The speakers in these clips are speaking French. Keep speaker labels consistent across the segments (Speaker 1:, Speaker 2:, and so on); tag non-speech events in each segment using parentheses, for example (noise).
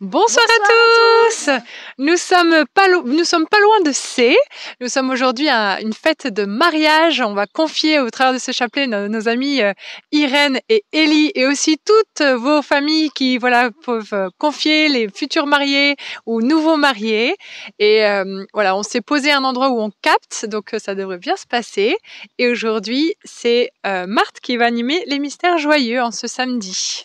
Speaker 1: Bonsoir, à, tous. Nous sommes pas nous sommes pas loin de C. Nous sommes aujourd'hui à une fête de mariage. On va confier au travers de ce chapelet nos, amis euh, Irène et Ellie et aussi toutes vos familles qui voilà peuvent euh, confier les futurs mariés ou nouveaux mariés. Et euh, voilà, on s'est posé un endroit où on capte, donc ça devrait bien se passer. Et aujourd'hui, c'est Marthe qui va animer les mystères joyeux en ce samedi.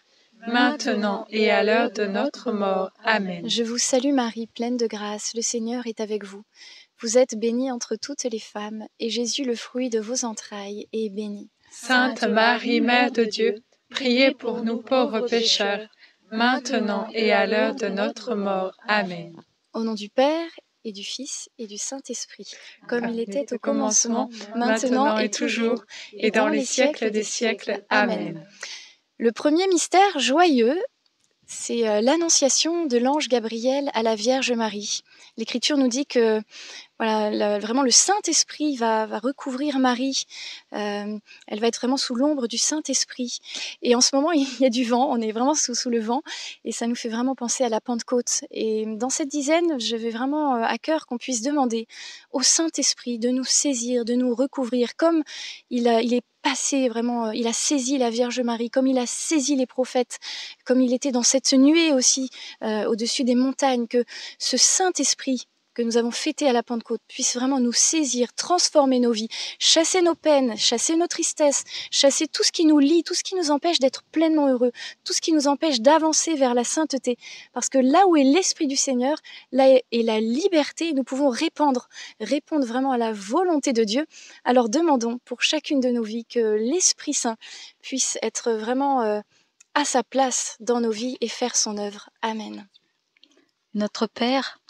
Speaker 1: maintenant et à l'heure de notre mort. Amen.
Speaker 2: Je vous salue Marie, pleine de grâce, le Seigneur est avec vous. Vous êtes bénie entre toutes les femmes, et Jésus, le fruit de vos entrailles, est béni.
Speaker 1: Sainte Marie, Mère de Dieu, priez pour nous pauvres pécheurs, maintenant et à l'heure de notre mort. Amen.
Speaker 2: Au nom du Père et du Fils et du Saint-Esprit, comme il était au commencement, maintenant et toujours, et dans les siècles des siècles. Amen. Le premier mystère joyeux, c'est euh, l'annonciation de l'ange Gabriel à la Vierge Marie. L'Écriture nous dit que voilà, vraiment le Saint-Esprit va, recouvrir Marie. Euh, elle va être vraiment sous l'ombre du Saint-Esprit. Et en ce moment, (laughs) il y a du vent, on est vraiment sous, le vent, et ça nous fait vraiment penser à la Pentecôte. Et dans cette dizaine, je vais vraiment euh, à cœur qu'on puisse demander au Saint-Esprit de nous saisir, de nous recouvrir, comme il est passé vraiment, euh, il a saisi la Vierge Marie, comme il a saisi les prophètes, comme il était dans cette nuée aussi au-dessus des montagnes, que ce Saint-Esprit que nous avons fêté à la Pentecôte puisse vraiment nous saisir, transformer nos vies, chasser nos peines, chasser nos tristesses, chasser tout ce qui nous lie, tout ce qui nous empêche d'être pleinement heureux, tout ce qui nous empêche d'avancer vers la sainteté. Parce que là où est l'Esprit du Seigneur, là est la liberté, nous pouvons répandre, répondre vraiment à la volonté de Dieu. Alors demandons pour chacune de nos vies que l'Esprit Saint puisse être vraiment euh, à sa place dans nos vies et faire son œuvre. Amen.
Speaker 3: Notre Père,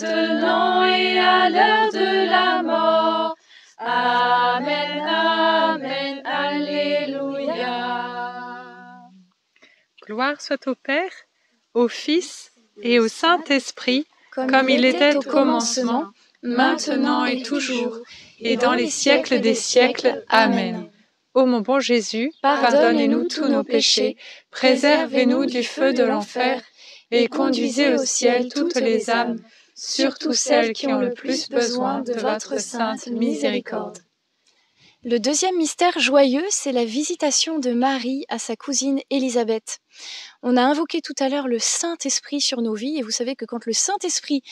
Speaker 3: maintenant et à l'heure de la mort. Amen, Amen, Alléluia.
Speaker 1: Gloire soit au Père, au Fils et au Saint-Esprit, comme, il était au commencement, maintenant et toujours, et dans les siècles des siècles. Amen. Ô mon bon Jésus, pardonnez-nous tous nos péchés, préservez-nous du feu de l'enfer, et conduisez au ciel toutes les âmes, surtout celles qui ont le plus besoin de votre sainte miséricorde.
Speaker 2: Le deuxième mystère joyeux, c'est la visitation de Marie à sa cousine Élisabeth. On a invoqué tout à l'heure le Saint-Esprit sur nos vies, et vous savez que quand le Saint-Esprit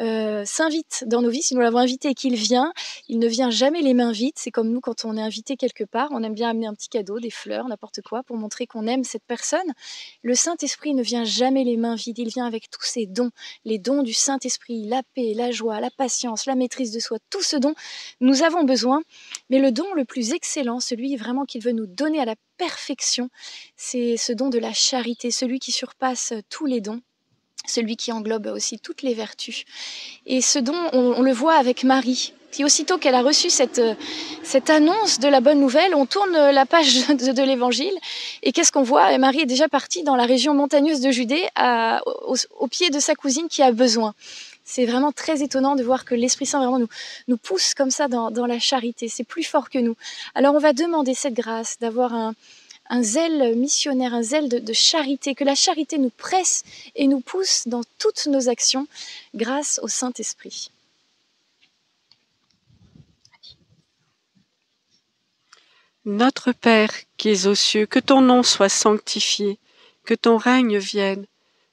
Speaker 2: euh, s'invite dans nos vies, si nous l'avons invité et qu'il vient, il ne vient jamais les mains vides. C'est comme nous quand on est invité quelque part, on aime bien amener un petit cadeau, des fleurs, n'importe quoi, pour montrer qu'on aime cette personne. Le Saint-Esprit ne vient jamais les mains vides, il vient avec tous ses dons, les dons du Saint-Esprit, la paix, la joie, la patience, la maîtrise de soi, tout ce dont nous avons besoin. Mais le don le plus excellent, celui vraiment qu'il veut nous donner à la perfection, c'est ce don de la charité, celui qui surpasse tous les dons celui qui englobe aussi toutes les vertus. Et ce don, on, le voit avec Marie. Puis aussitôt qu'elle a reçu cette, cette annonce de la bonne nouvelle, on tourne la page (laughs) de, l'évangile. Et qu'est-ce qu'on voit? Marie est déjà partie dans la région montagneuse de Judée, au, pied de sa cousine qui a besoin. C'est vraiment très étonnant de voir que l'Esprit Saint vraiment nous, pousse comme ça dans, la charité. C'est plus fort que nous. Alors on va demander cette grâce d'avoir un, un zèle missionnaire, un zèle de, charité, que la charité nous presse et nous pousse dans toutes nos actions grâce au Saint-Esprit.
Speaker 4: Notre Père qui es aux cieux, que ton nom soit sanctifié, que ton règne vienne,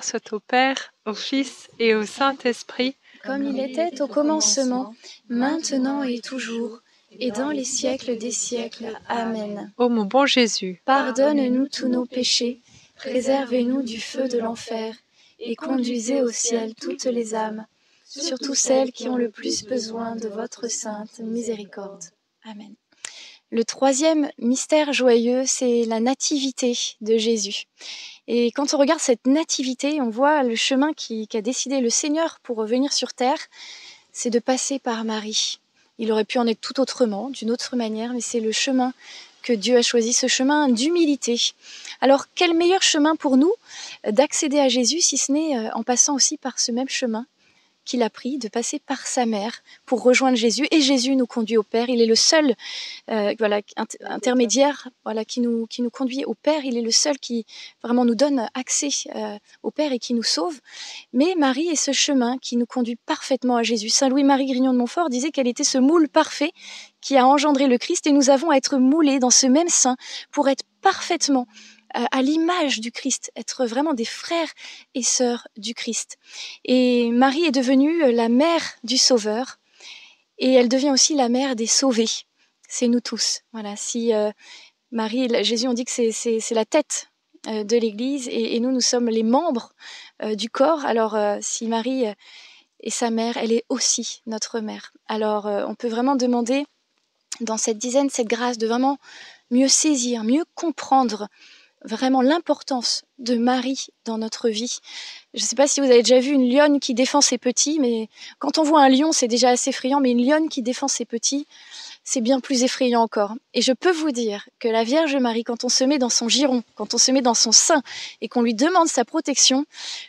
Speaker 1: Gloire soit au Père, au Fils et au Saint-Esprit,
Speaker 2: comme il était au commencement, maintenant et toujours, et dans les siècles des siècles. Amen.
Speaker 1: Ô mon bon Jésus,
Speaker 2: pardonne-nous tous nos péchés, préservez-nous du feu de l'enfer, et conduisez au ciel toutes les âmes surtout celles qui ont le plus besoin de votre sainte miséricorde. Amen. Le troisième mystère joyeux, c'est la nativité de Jésus. Et quand on regarde cette nativité, on voit le chemin qu'a décidé le Seigneur pour revenir sur terre, c'est de passer par Marie. Il aurait pu en être tout autrement, d'une autre manière, mais c'est le chemin que Dieu a choisi, ce chemin d'humilité. Alors quel meilleur chemin pour nous d'accéder à Jésus si ce n'est euh, en passant aussi par ce même chemin? Qu'il a pris de passer par sa mère pour rejoindre Jésus et Jésus nous conduit au Père. Il est le seul euh, voilà, intermédiaire voilà, qui, nous, qui nous conduit au Père. Il est le seul qui vraiment nous donne accès euh, au Père et qui nous sauve. Mais Marie est ce chemin qui nous conduit parfaitement à Jésus. Saint Louis-Marie Grignon de Montfort disait qu'elle était ce moule parfait qui a engendré le Christ et nous avons à être moulés dans ce même sein pour être parfaitement à l'image du Christ, être vraiment des frères et sœurs du Christ. Et Marie est devenue euh, la mère du Sauveur et elle devient aussi la mère des sauvés. C'est nous tous. Voilà. Si euh, Marie, Jésus, on dit que c'est la tête euh, de l'Église et, nous, nous sommes les membres du corps. Alors, si Marie est sa mère, elle est aussi notre mère. Alors, on peut vraiment demander dans cette dizaine cette grâce de vraiment mieux saisir, mieux comprendre vraiment l'importance de Marie dans notre vie. Je ne sais pas si vous avez déjà vu une lionne qui défend ses petits, mais quand on voit un lion, c'est déjà assez effrayant, mais une lionne qui défend ses petits, c'est bien plus effrayant encore. Et je peux vous dire que la Vierge Marie, quand on se met dans son giron, quand on se met dans son sein et qu'on lui demande sa protection,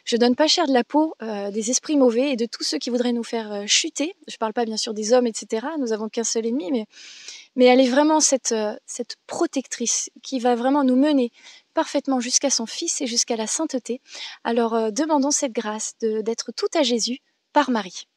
Speaker 2: je donne pas cher de la peau euh, des esprits mauvais et de tous ceux qui voudraient nous faire euh, chuter. Je parle pas bien sûr des hommes, etc. Nous avons qu'un seul ennemi, mais, mais elle est vraiment cette, euh, cette protectrice qui va vraiment nous mener parfaitement jusqu'à son Fils et jusqu'à la sainteté. Alors demandons cette grâce d'être tout à Jésus par Marie.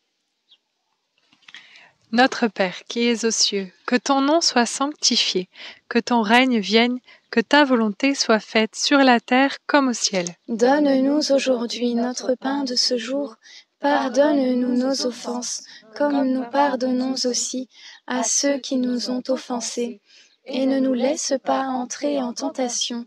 Speaker 1: Notre Père qui es aux cieux, que ton nom soit sanctifié, que ton règne vienne, que ta volonté soit faite sur la terre comme au ciel.
Speaker 2: Donne-nous aujourd'hui notre pain de ce jour. Pardonne-nous nos offenses, comme nous pardonnons aussi à ceux qui nous ont offensés. Et ne nous laisse pas entrer en tentation,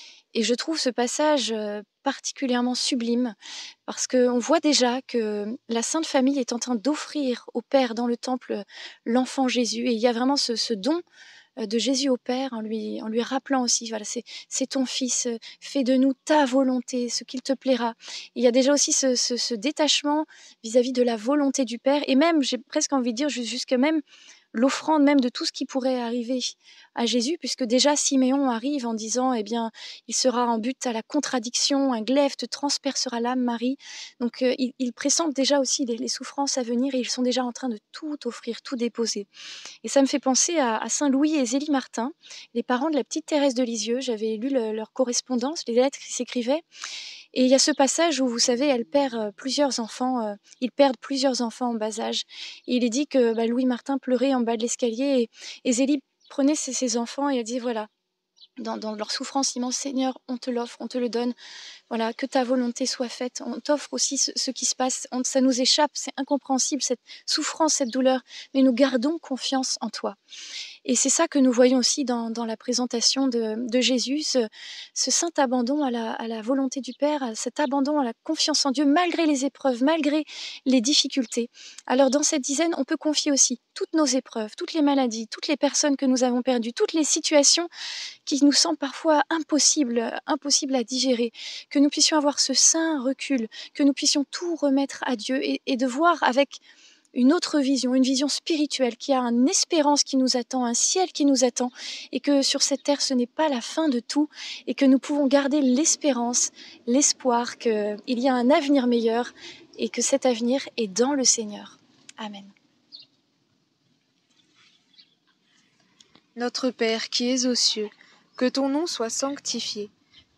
Speaker 2: Et je trouve ce passage particulièrement sublime parce qu'on voit déjà que la Sainte Famille est en train d'offrir au Père dans le temple l'enfant Jésus et il y a vraiment ce, don de Jésus au Père en lui, en lui rappelant aussi, voilà, c'est ton Fils, fais de nous ta volonté, ce qu'il te plaira. Il y a déjà aussi ce, détachement vis-à-vis de la volonté du Père et même, j'ai presque envie de dire, jusque même l'offrande même de tout ce qui pourrait arriver à Jésus, puisque déjà Siméon arrive en disant, eh bien, il sera en but à la contradiction, un glaive te transpercera l'âme, Marie. Donc, euh, il, pressent déjà aussi les, souffrances à venir et ils sont déjà en train de tout offrir, tout déposer. Et ça me fait penser à, Saint Louis et Zélie Martin, les parents de la petite Thérèse de Lisieux. J'avais lu leur correspondance, les lettres qui s'écrivaient. Et il y a ce passage où, vous savez, elle perd plusieurs enfants, ils perdent plusieurs enfants en bas âge. Il est dit que bah, Louis Martin pleurait en bas de l'escalier et, Zélie prenait ses, enfants et elle dit voilà, dans, leur souffrance immense, Seigneur, on te l'offre, on te le donne. Voilà, que ta volonté soit faite. On t'offre aussi ce, qui se passe. ça nous échappe, c'est incompréhensible, cette souffrance, cette douleur, mais nous gardons confiance en toi. Et c'est ça que nous voyons aussi dans, la présentation de, Jésus, ce, saint abandon à la, volonté du Père, cet abandon à la confiance en Dieu, malgré les épreuves, malgré les difficultés. Alors dans cette dizaine, on peut confier aussi toutes nos épreuves, toutes les maladies, toutes les personnes que nous avons perdues, toutes les situations qui nous semblent parfois impossibles, impossibles à digérer, que nous puissions avoir ce saint recul, que nous puissions tout remettre à Dieu et, et de voir avec une autre vision, une vision spirituelle qui a une espérance qui nous attend, un ciel qui nous attend, et que sur cette terre ce n'est pas la fin de tout, et que nous pouvons garder l'espérance, l'espoir qu'il y a un avenir meilleur, et que cet avenir est dans le Seigneur. Amen.
Speaker 5: Notre Père qui es aux cieux, que ton nom soit sanctifié,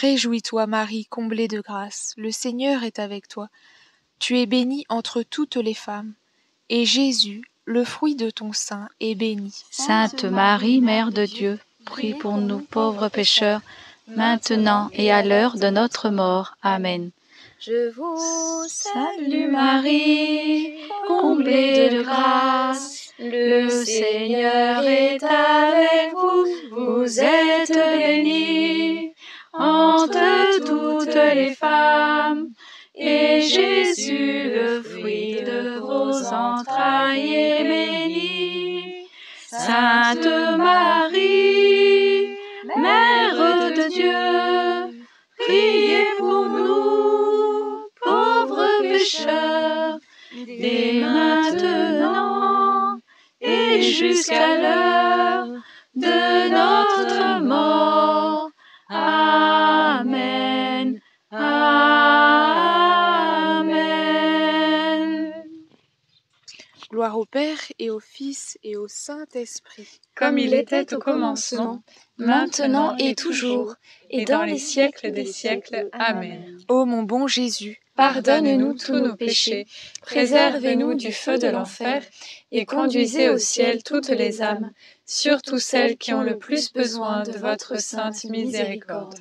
Speaker 5: Réjouis-toi Marie, comblée de grâce, le Seigneur est avec toi. Tu es bénie entre toutes les femmes, et Jésus, le fruit de ton sein, est béni.
Speaker 3: Sainte Marie, Mère de Dieu, prie pour nous pauvres pécheurs, maintenant et à l'heure de notre mort. Amen.
Speaker 2: Je vous
Speaker 3: salue Marie, comblée de grâce. Le Seigneur est avec vous, vous êtes bénie entre toutes les femmes. Et Jésus, le fruit de vos entrailles, est béni. Sainte Marie, Mère de Dieu, priez pour nous, pauvres pécheurs, dès maintenant et jusqu'à l'heure de notre mort.
Speaker 5: Père et au Fils et au Saint-Esprit.
Speaker 1: Comme il était au commencement, maintenant et toujours, et dans les siècles des siècles. Amen.
Speaker 5: Ô mon bon Jésus,
Speaker 1: Pardonne-nous tous nos péchés, préservez-nous du feu de l'enfer, et conduisez au ciel toutes les âmes, surtout celles qui ont le plus besoin de votre sainte miséricorde.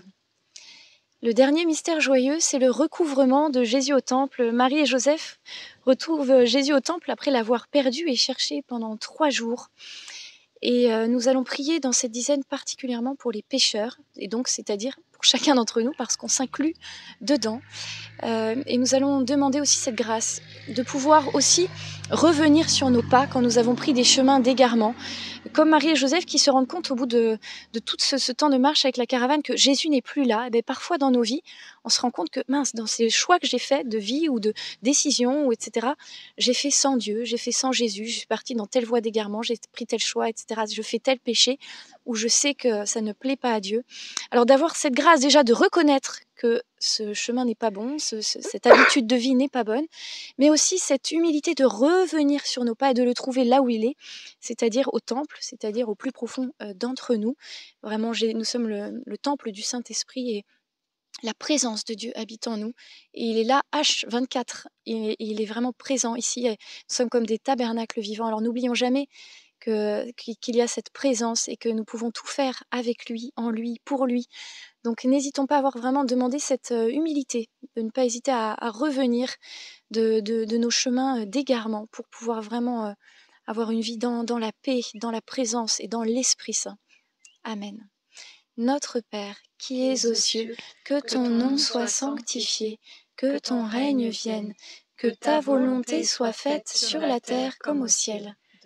Speaker 2: Le dernier mystère joyeux, c'est le recouvrement de Jésus au temple. Marie et Joseph retrouvent Jésus au temple après l'avoir perdu et cherché pendant trois jours. Et euh, nous allons prier dans cette dizaine particulièrement pour les pécheurs, et donc c'est-à-dire pour chacun d'entre nous, parce qu'on s'inclut dedans. Euh, et nous allons demander aussi cette grâce de pouvoir aussi revenir sur nos pas quand nous avons pris des chemins d'égarement, comme Marie et Joseph qui se rendent compte au bout de, de tout ce, ce temps de marche avec la caravane que Jésus n'est plus là. Et bien, parfois dans nos vies, on se rend compte que mince, dans ces choix que j'ai faits de vie ou de décision ou etc., j'ai fait sans Dieu, j'ai fait sans Jésus, je suis partie dans telle voie d'égarement, j'ai pris tel choix, etc. Je fais tel péché où je sais que ça ne plaît pas à Dieu. Alors d'avoir cette grâce déjà de reconnaître que ce chemin n'est pas bon, ce- ce- cette habitude de vie n'est pas bonne, mais aussi cette humilité de revenir sur nos pas et de le trouver là où il est, c'est-à-dire au temple, c'est-à-dire au plus profond euh, d'entre nous. Vraiment, nous sommes le, le temple du Saint-Esprit et la présence de Dieu habite en nous. Et il est là, H24. Il, il est vraiment présent ici. et Nous sommes comme des tabernacles vivants. Alors n'oublions jamais que- qu'il y a cette présence et que nous pouvons tout faire avec lui, en lui, pour lui. Donc n'hésitons pas à avoir vraiment demandé cette euh, humilité, de ne pas hésiter à, à revenir de, de- de nos chemins euh, d'égarement pour pouvoir vraiment euh, avoir une vie dans, dans la paix, dans la présence et dans l'Esprit Saint. Amen. Notre Père, qui es aux cieux, que ton nom soit sanctifié, que ton règne vienne, que ta volonté soit faite sur la terre comme au ciel.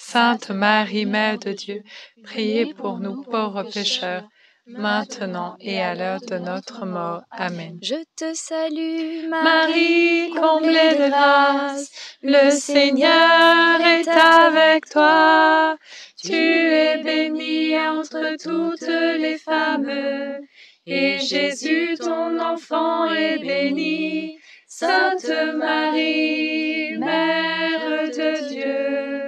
Speaker 1: Sainte Marie, Mère de Dieu, priez pour nous pauvres pécheurs, maintenant et à l'heure de notre mort. Amen.
Speaker 2: Je te salue,
Speaker 1: Marie, comblée de grâce, le Seigneur est avec toi. Tu es bénie entre toutes les femmes, et Jésus, ton enfant, est béni. Sainte Marie, Mère de Dieu,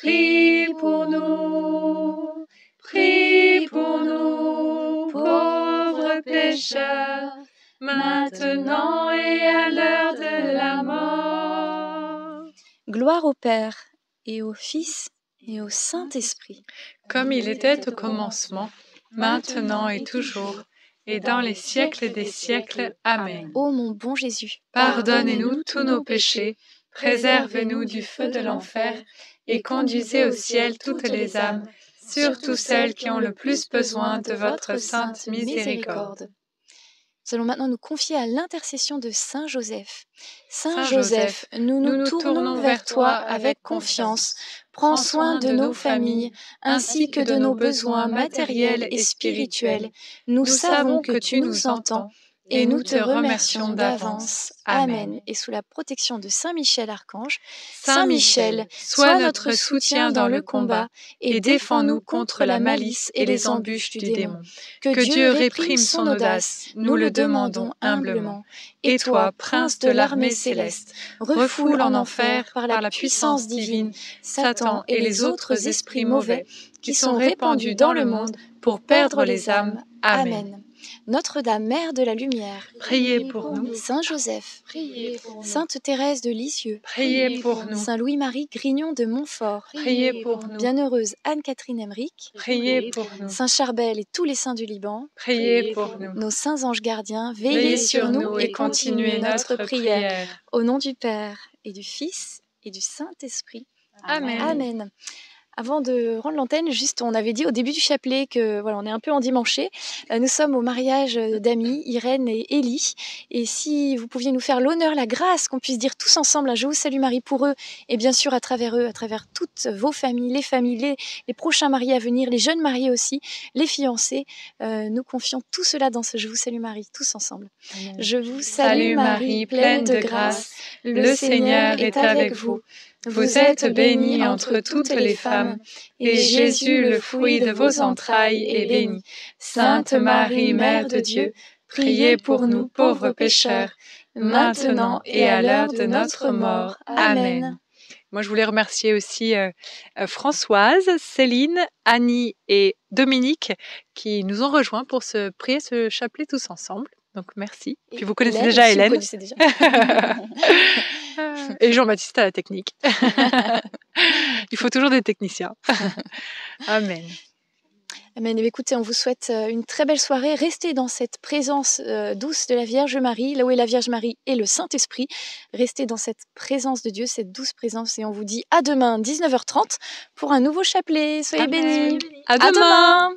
Speaker 1: prie pour nous, prie pour nous, pauvres pécheurs, maintenant et à l'heure de la mort.
Speaker 2: Gloire au Père et au Fils et au Saint-Esprit.
Speaker 1: Comme il était au commencement, maintenant et toujours, et dans les siècles des siècles. Amen.
Speaker 2: Ô mon bon Jésus,
Speaker 1: pardonnez-nous tous nos péchés, préservez-nous du feu de l'enfer, et conduisez au ciel toutes les âmes, surtout celles qui ont le plus besoin de votre sainte miséricorde.
Speaker 2: Nous allons maintenant nous confier à l'intercession de Saint Joseph. Saint, Joseph, nous nous, tournons vers toi avec confiance. Prends soin de nos familles ainsi que de nos besoins matériels et spirituels. Nous savons que tu nous entends et nous te remercions d'avance. Amen. Et sous la protection de Saint Michel Archange, Saint Michel, sois notre soutien dans le combat et défends-nous contre la malice et les embûches du démon. Que Dieu réprime son audace, nous le demandons humblement. Et toi, prince de l'armée céleste, refoule en enfer par la puissance divine Satan et les autres esprits mauvais qui sont répandus dans le monde pour perdre les âmes. Amen. Notre-Dame, Mère de la Lumière,
Speaker 1: priez pour nous.
Speaker 2: Saint Joseph, priez pour nous. Sainte Thérèse de Lisieux,
Speaker 1: priez pour nous.
Speaker 2: Saint Louis-Marie Grignon de Montfort,
Speaker 1: priez pour nous.
Speaker 2: Bienheureuse Anne-Catherine Emmerich,
Speaker 1: priez pour nous.
Speaker 2: Saint Charbel et tous les saints du Liban,
Speaker 1: priez pour nous.
Speaker 2: Nos saints anges gardiens, veillez, sur nous et continuez notre prière. Au nom du Père et du Fils et du Saint-Esprit.
Speaker 1: Amen.
Speaker 2: Amen. Avant de rendre l'antenne, juste, on avait dit au début du chapelet que voilà, on est un peu endimanché. Euh, nous sommes au mariage d'amis, Irène et Élie. Et si vous pouviez nous faire l'honneur, la grâce, qu'on puisse dire tous ensemble un Je vous salue Marie pour eux, et bien sûr à travers eux, à travers toutes vos familles, les familles, les, prochains mariés à venir, les jeunes mariés aussi, les fiancés, euh, nous confions tout cela dans ce Je vous salue Marie, tous ensemble. Je vous salue Marie, pleine de grâce, le Seigneur est avec vous.
Speaker 1: Vous êtes bénie entre toutes les femmes, et Jésus, le fruit de vos entrailles, est béni. Sainte Marie, Mère de Dieu, priez pour nous pauvres pécheurs, maintenant et à l'heure de notre mort. Amen. Moi, je voulais remercier aussi euh, euh, Françoise, Céline, Annie et Dominique qui nous ont rejoints pour se prier ce chapelet tous ensemble. Donc merci. Et Puis vous connaissez déjà Hélène.
Speaker 2: Vous déjà. (laughs)
Speaker 1: Et Jean-Baptiste à la technique. (laughs) Il faut toujours des techniciens. (laughs) Amen.
Speaker 2: Amen. Et écoutez, on vous souhaite euh, une très belle soirée. Restez dans cette présence euh, douce de la Vierge Marie, là où est la Vierge Marie et le Saint-Esprit. Restez dans cette présence de Dieu, cette douce présence. Et on vous dit à demain, 19h30, pour un nouveau chapelet. Soyez bénis.
Speaker 1: À demain.